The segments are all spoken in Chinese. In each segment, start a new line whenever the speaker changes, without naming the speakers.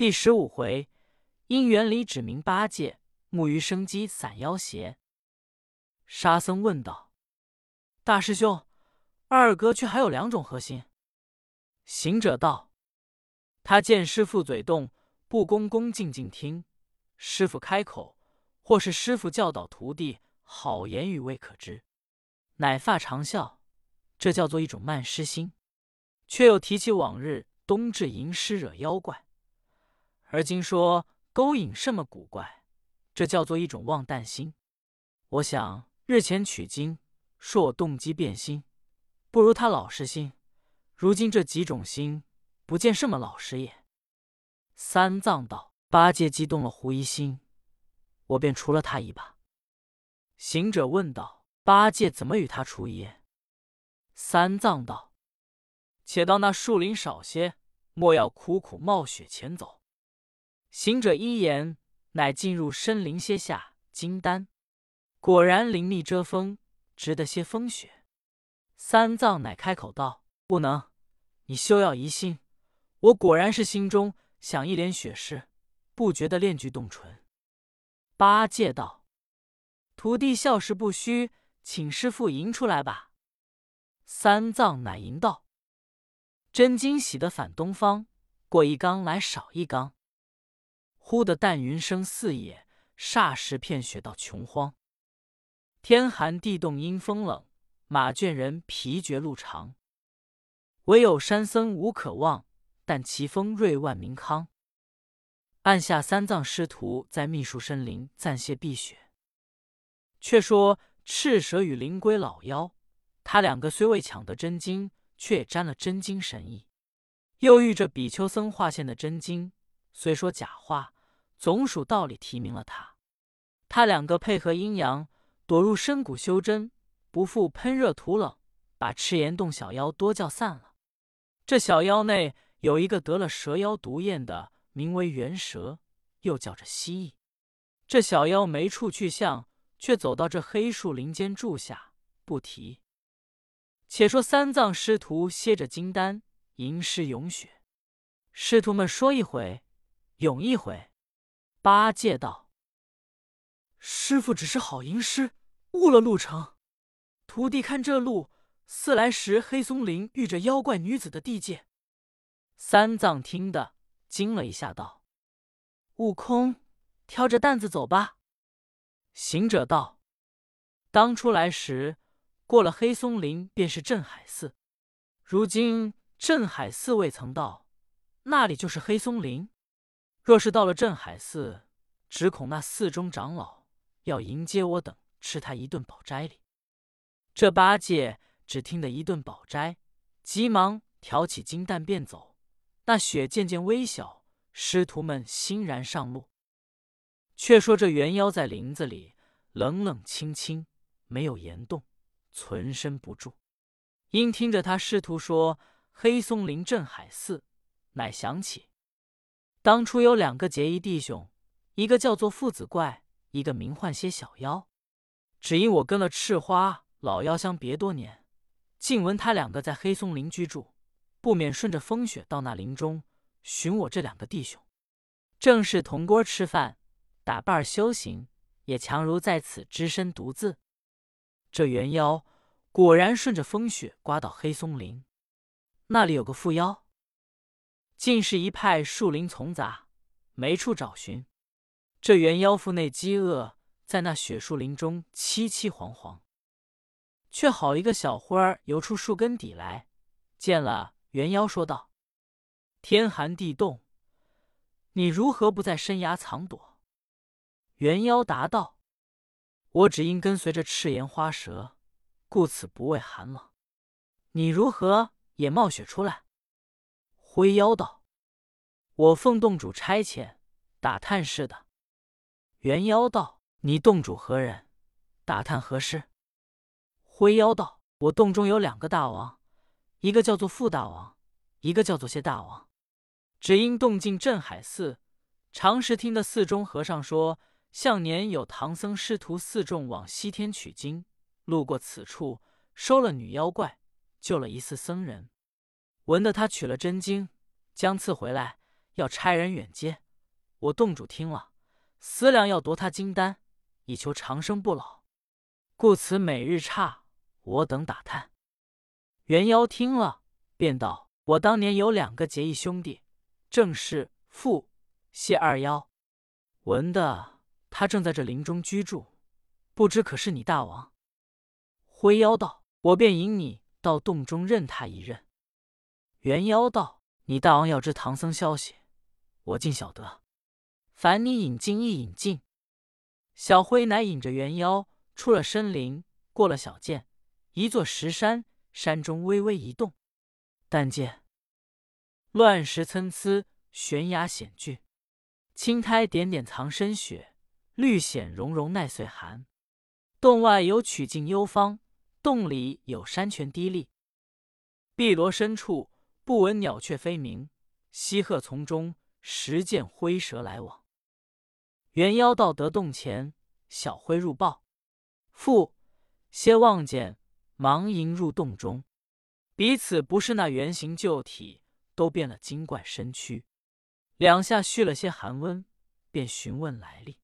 第十五回，因缘里指明八戒，木鱼生机散妖邪。沙僧问道：“大师兄，二哥却还有两种核心？”行者道：“他见师傅嘴动，不恭恭敬敬听；师傅开口，或是师傅教导徒弟，好言语未可知。乃发长笑，这叫做一种慢失心。却又提起往日冬至吟诗惹妖怪，而今说勾引甚么古怪，这叫做一种忘旦心。我想。”日前取经，说我动机变心，不如他老实心。如今这几种心，不见什么老实也。三藏道：“八戒激动了狐疑心，我便除了他一把。”行者问道：“八戒怎么与他除疑？”三藏道：“且到那树林少些，莫要苦苦冒雪前走。”行者一言，乃进入深林歇下，金丹。果然林密遮风，值得些风雪。三藏乃开口道：“不能，你休要疑心。我果然是心中想一帘雪事，不觉得炼具动唇。”八戒道：“徒弟笑时不虚，请师傅迎出来吧。”三藏乃迎道：“真惊喜的反东方，过一缸来少一缸。”忽的淡云生四野，霎时片雪到穷荒。天寒地冻阴风冷，马倦人疲绝路长。唯有山僧无可望，但奇峰瑞万民康。按下三藏师徒在密树深林暂歇避雪。却说赤蛇与灵龟老妖，他两个虽未抢得真经，却也沾了真经神意。又遇着比丘僧化现的真经，虽说假话，总属道理提名了他。他两个配合阴阳。躲入深谷修真，不负喷热土冷，把赤岩洞小妖多叫散了。这小妖内有一个得了蛇妖毒焰的，名为元蛇，又叫着蜥蜴。这小妖没处去向，却走到这黑树林间住下，不提。且说三藏师徒歇着金丹吟诗咏雪，师徒们说一回，咏一回。八戒道：“师傅只是好吟诗。”误了路程，徒弟看这路似来时黑松林遇着妖怪女子的地界。三藏听得惊了一下，道：“悟空，挑着担子走吧。”行者道：“当初来时过了黑松林，便是镇海寺。如今镇海寺未曾到，那里就是黑松林。若是到了镇海寺，只恐那寺中长老要迎接我等。”吃他一顿饱斋里，这八戒只听得一顿饱斋，急忙挑起金担便走。那雪渐渐微小，师徒们欣然上路。却说这猿妖在林子里冷冷清清，没有岩洞，存身不住。因听着他师徒说黑松林镇海寺，乃想起当初有两个结义弟兄，一个叫做父子怪，一个名唤些小妖。只因我跟了赤花老妖相别多年，竟闻他两个在黑松林居住，不免顺着风雪到那林中寻我这两个弟兄。正是同锅吃饭，打伴修行，也强如在此只身独自。这猿妖果然顺着风雪刮到黑松林，那里有个妇妖，尽是一派树林丛杂，没处找寻。这猿妖腹内饥饿。在那雪树林中凄凄惶惶，却好一个小花儿游出树根底来，见了猿妖，说道：“天寒地冻，你如何不在深崖藏躲？”猿妖答道：“我只因跟随着赤炎花蛇，故此不畏寒冷。你如何也冒雪出来？”灰妖道：“我奉洞主差遣，打探似的。”猿妖道。你洞主何人？打探何事？灰妖道：“我洞中有两个大王，一个叫做傅大王，一个叫做谢大王。只因洞进镇海寺，常时听得寺中和尚说，向年有唐僧师徒四众往西天取经，路过此处，收了女妖怪，救了一寺僧人。闻得他取了真经，将赐回来，要差人远接。我洞主听了，思量要夺他金丹，以求长生不老，故此每日差我等打探。”元妖听了，便道：“我当年有两个结义兄弟，正是傅、谢二妖。闻的他正在这林中居住，不知可是你大王？”灰妖道：“我便引你到洞中认他一认。”元妖道：“你大王要知唐僧消息，我尽晓得。凡你引进一引进。”小灰乃引着元妖出了深林，过了小涧，一座石山。山中微微一动，但见乱石参差，悬崖险峻，青苔点点藏深雪，绿藓茸茸耐岁寒。洞外有曲径幽芳，洞里有山泉滴沥。碧螺深处不闻鸟雀飞鸣，西鹤丛中时见灰蛇来往。猿妖道得洞前，小灰入报，父歇望见。忙迎入洞中，彼此不是那原形旧体，都变了精怪身躯。两下续了些寒温，便询问来历。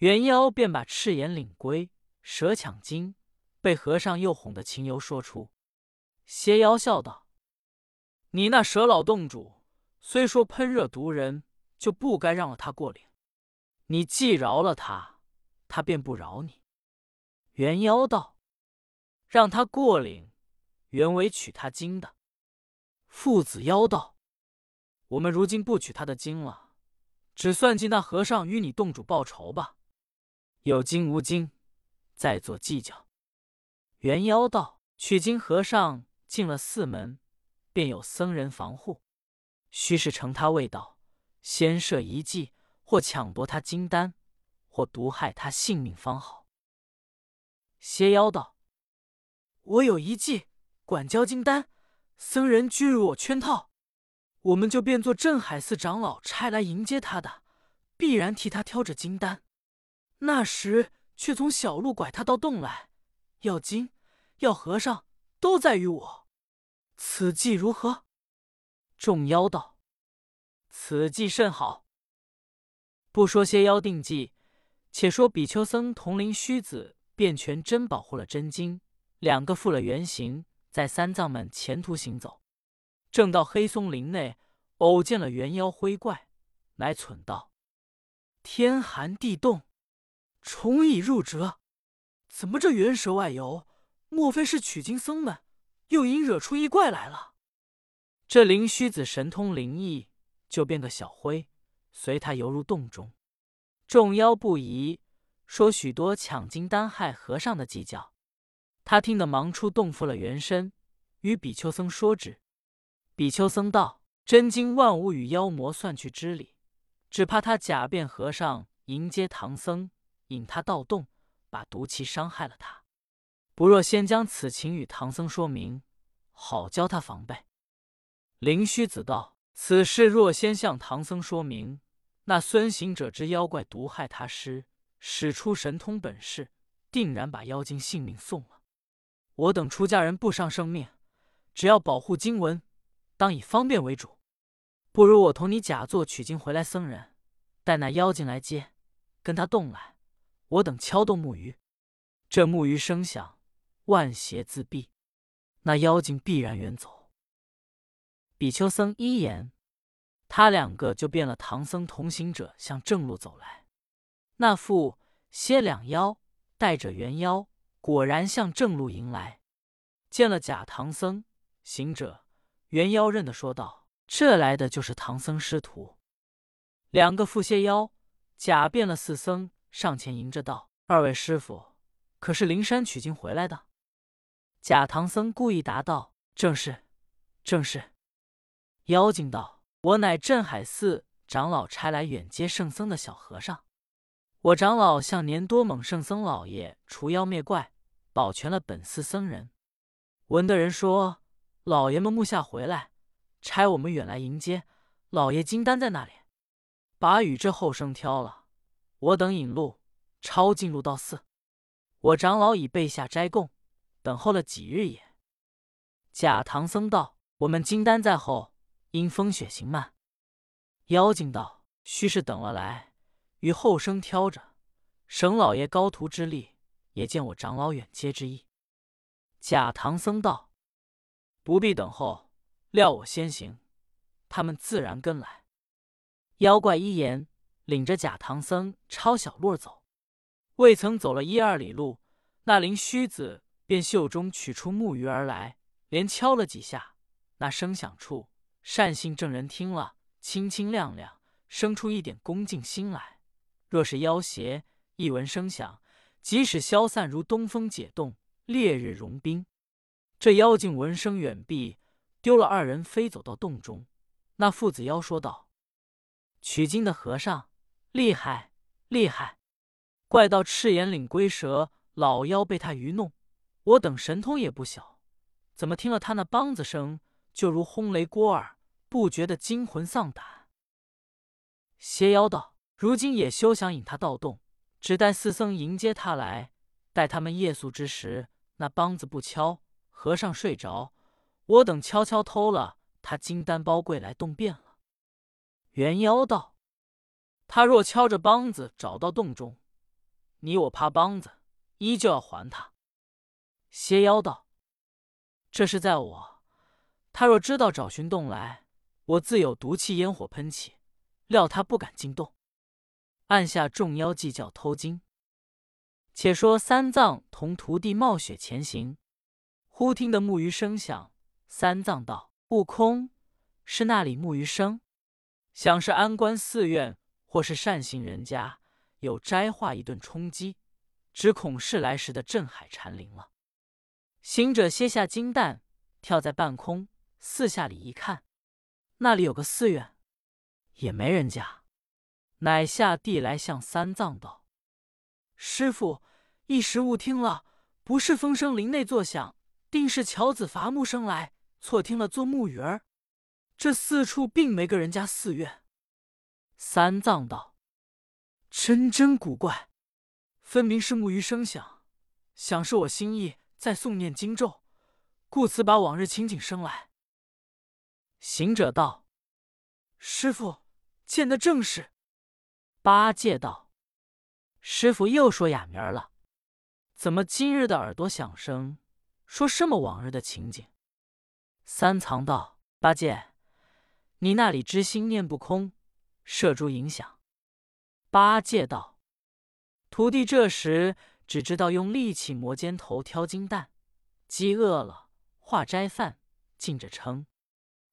猿妖便把赤眼领龟、蛇抢金，被和尚又哄的情由说出。邪妖笑道：“你那蛇老洞主，虽说喷热毒人，就不该让了他过岭。你既饶了他，他便不饶你。”元妖道。让他过岭，原为取他经的。父子妖道：“我们如今不取他的经了，只算计那和尚与你洞主报仇吧。有经无经，再做计较。”元妖道：“取经和尚进了寺门，便有僧人防护，须是乘他未到，先设一计，或抢夺他金丹，或毒害他性命方好。”邪妖道。我有一计，管教金丹，僧人拒入我圈套，我们就变作镇海寺长老差来迎接他的，必然替他挑着金丹。那时却从小路拐他到洞来，要金要和尚都在于我。此计如何？众妖道：“此计甚好。不说些妖定计，且说比丘僧统领须子便全真保护了真经。”两个复了原形，在三藏们前途行走，正到黑松林内，偶见了猿妖灰怪，乃忖道：“天寒地冻，虫蚁入蛰，怎么这猿蛇外游？莫非是取经僧们又因惹出异怪来了？”这灵虚子神通灵异，就变个小灰，随他游入洞中。众妖不疑，说许多抢金丹害和尚的计较。他听得，忙出洞复了原身，与比丘僧说之。比丘僧道：“真经万无与妖魔算去之理，只怕他假变和尚迎接唐僧，引他盗洞，把毒气伤害了他。不若先将此情与唐僧说明，好教他防备。”灵虚子道：“此事若先向唐僧说明，那孙行者之妖怪毒害他师，使出神通本事，定然把妖精性命送了。”我等出家人不伤生命，只要保护经文，当以方便为主。不如我同你假作取经回来僧人，待那妖精来接，跟他动来，我等敲动木鱼，这木鱼声响，万邪自闭，那妖精必然远走。比丘僧一言，他两个就变了唐僧同行者，向正路走来。那副歇两妖带着猿妖。果然向正路迎来，见了假唐僧行者，猿妖认得说道：“这来的就是唐僧师徒。”两个副蝎妖假变了四僧，上前迎着道：“二位师傅，可是灵山取经回来的？”假唐僧故意答道：“正是，正是。”妖精道：“我乃镇海寺长老差来远接圣僧的小和尚，我长老向年多猛圣僧老爷除妖灭怪。”保全了本寺僧人，闻的人说，老爷们木下回来，差我们远来迎接。老爷金丹在那里？把与这后生挑了，我等引路，抄近路到寺。我长老已备下斋供，等候了几日也。假唐僧道：“我们金丹在后，因风雪行慢。”妖精道：“须是等了来，与后生挑着，省老爷高徒之力，也见我长老远接之意。”假唐僧道：“不必等候，料我先行，他们自然跟来。”妖怪一言，领着假唐僧抄小路走。未曾走了一二里路，那灵虚子便袖中取出木鱼而来，连敲了几下。那声响处，善信正人听了，清清亮亮，生出一点恭敬心来。若是妖邪，一闻声响，即使消散如东风解冻，烈日融冰。这妖精闻声远避，丢了二人，飞走到洞中。那父子妖说道：“取经的和尚厉害，厉害！”怪道赤眼领龟蛇老妖被他愚弄，我等神通也不小，怎么听了他那梆子声，就如轰雷锅耳，不觉得惊魂丧胆。邪妖道：“如今也休想引他到洞，只待四僧迎接他来。待他们夜宿之时，那梆子不敲，和尚睡着，我等悄悄偷了他金丹包柜来洞变了。”元妖道：“他若敲着梆子找到洞中。”你我怕梆子，依旧要还他。邪妖道：“这是在我。他若知道找寻洞来，我自有毒气烟火喷起，料他不敢进洞。”按下众妖计较偷金。且说三藏同徒弟冒雪前行，忽听得木鱼声响。三藏道：“悟空，是那里木鱼声？想是安关寺院，或是善信人家。”有摘化一顿冲击，只恐是来时的镇海禅灵了。行者歇下金蛋，跳在半空，四下里一看，那里有个寺院，也没人家，乃下地来向三藏道：“师傅，一时误听了，不是风声林内作响，定是樵子伐木声来，错听了做木鱼儿。这四处并没个人家寺院。”三藏道。真真古怪，分明是木鱼声响，想是我心意在诵念经咒，故此把往日情景生来。行者道：“师傅见得正是。”八戒道：“师傅又说哑谜了，怎么今日的耳朵响声，说什么往日的情景？”三藏道：“八戒，你那里知心念不空，摄诸影响。”八戒道：“徒弟这时只知道用力气磨尖头挑金蛋，饥饿了化斋饭，进着称。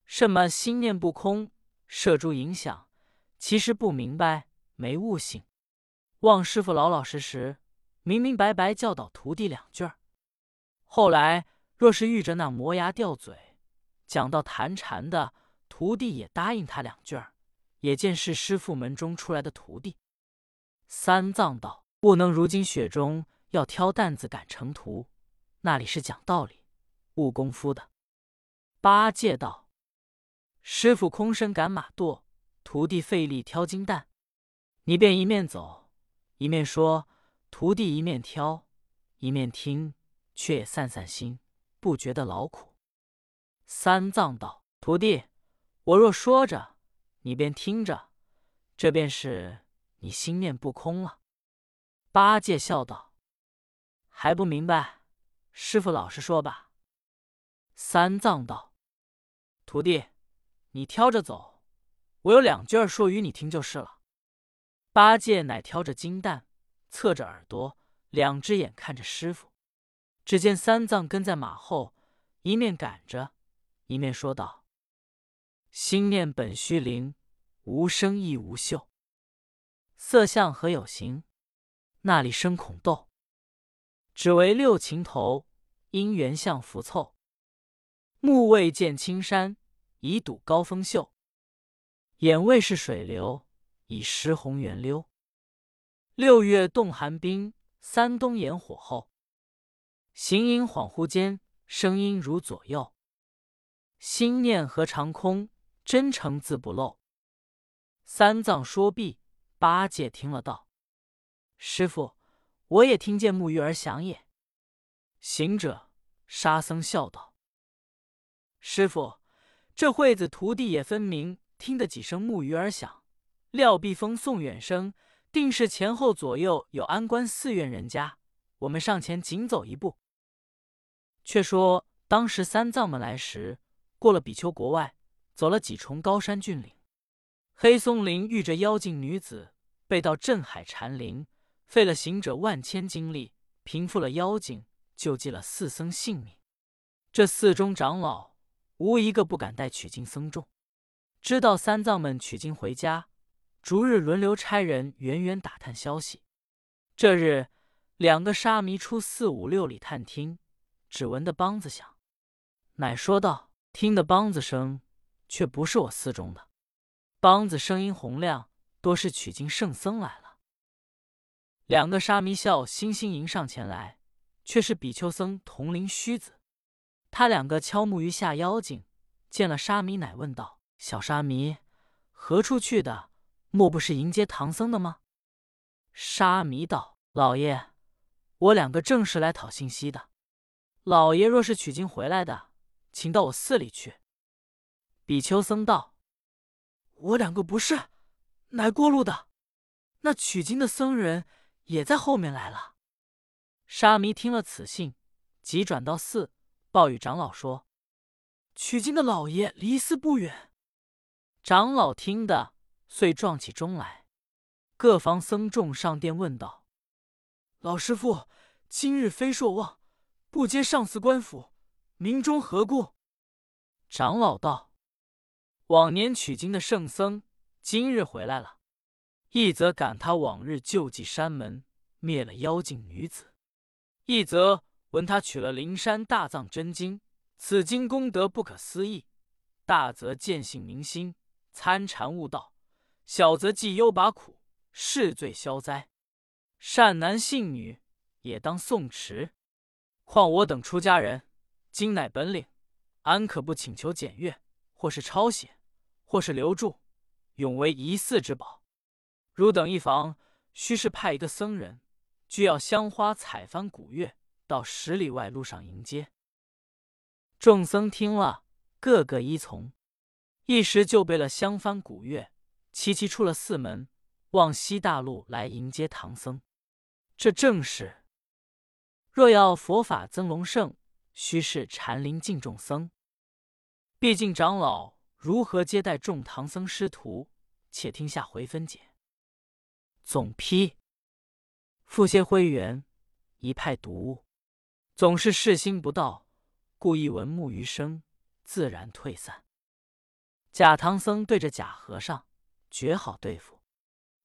什么心念不空，摄诸影响，其实不明白，没悟性。望师傅老老实实，明明白白教导徒弟两句儿。后来若是遇着那磨牙掉嘴，讲到谈禅的，徒弟也答应他两句儿，也见是师傅门中出来的徒弟。”三藏道：“不能如今雪中要挑担子赶成途，那里是讲道理、悟功夫的。”八戒道：“师傅空身赶马垛，徒弟费力挑金担，你便一面走，一面说，徒弟一面挑，一面听，却也散散心，不觉得劳苦。”三藏道：“徒弟，我若说着，你便听着，这便是。”你心念不空了，八戒笑道：“还不明白，师傅老实说吧。”三藏道：“徒弟，你挑着走，我有两句儿说与你听就是了。”八戒乃挑着金蛋，侧着耳朵，两只眼看着师傅。只见三藏跟在马后，一面赶着，一面说道：“心念本虚灵，无声亦无嗅。”色相何有形？那里生恐斗？只为六情头，因缘相浮凑。目未见青山，已睹高峰秀；眼未是水流，已识红源溜。六月冻寒冰，三冬炎火候。形影恍惚间，声音如左右。心念何长空？真诚自不漏。三藏说毕。八戒听了道：“师傅，我也听见木鱼儿响也。”行者、沙僧笑道：“师傅，这会子徒弟也分明听得几声木鱼儿响，料必风送远声，定是前后左右有安官寺院人家。我们上前紧走一步。却说当时三藏们来时，过了比丘国外，走了几重高山峻岭，黑松林遇着妖精女子，被到镇海禅林，费了行者万千精力，平复了妖精，救济了四僧性命。这寺中长老无一个不敢带取经僧众，知道三藏们取经回家，逐日轮流差人远远打探消息。这日，两个沙弥出四五六里探听。只闻得梆子响，乃说道：“听得梆子声，却不是我寺中的。梆子声音洪亮，多是取经圣僧来了。”两个沙弥笑欣欣迎上前来，却是比丘僧铜铃须子。他两个敲木鱼下妖精，见了沙弥，乃问道：“小沙弥，何处去的？莫不是迎接唐僧的吗？”沙弥道：“老爷，我两个正是来讨信息的。”老爷若是取经回来的，请到我寺里去。比丘僧道：“我两个不是，乃过路的。那取经的僧人也在后面来了。”沙弥听了此信，急转到寺，报与长老说：“取经的老爷离寺不远。”长老听得，遂撞起钟来。各房僧众上殿问道：“老师傅，今日非朔望。”不接上司官府，明中何故？长老道：“往年取经的圣僧今日回来了，一则赶他往日救济山门，灭了妖精女子；一则闻他取了灵山大藏真经，此经功德不可思议；大则见性明心，参禅悟道；小则济忧拔苦，是罪消灾。善男信女也当诵持。”况我等出家人，经乃本领，安可不请求检阅，或是抄写，或是留住，永为一寺之宝。汝等一房，须是派一个僧人，俱要香花彩幡鼓乐，到十里外路上迎接。众僧听了，个个依从，一时就备了香幡鼓乐，齐齐出了寺门，往西大路来迎接唐僧。这正是。若要佛法增隆盛，须是禅林敬众僧。毕竟长老如何接待众唐僧师徒，且听下回分解。总批：复些灰原一派读物，总是事心不到，故意闻木鱼声，自然退散。假唐僧对着假和尚，绝好对付。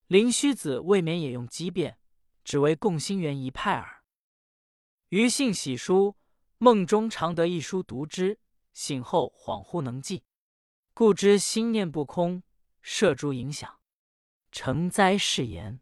灵虚子未免也用机变，只为共心圆一派耳。余信喜书，梦中常得一书读之，醒后恍惚能记，故知心念不空，摄诸影响，成灾誓言。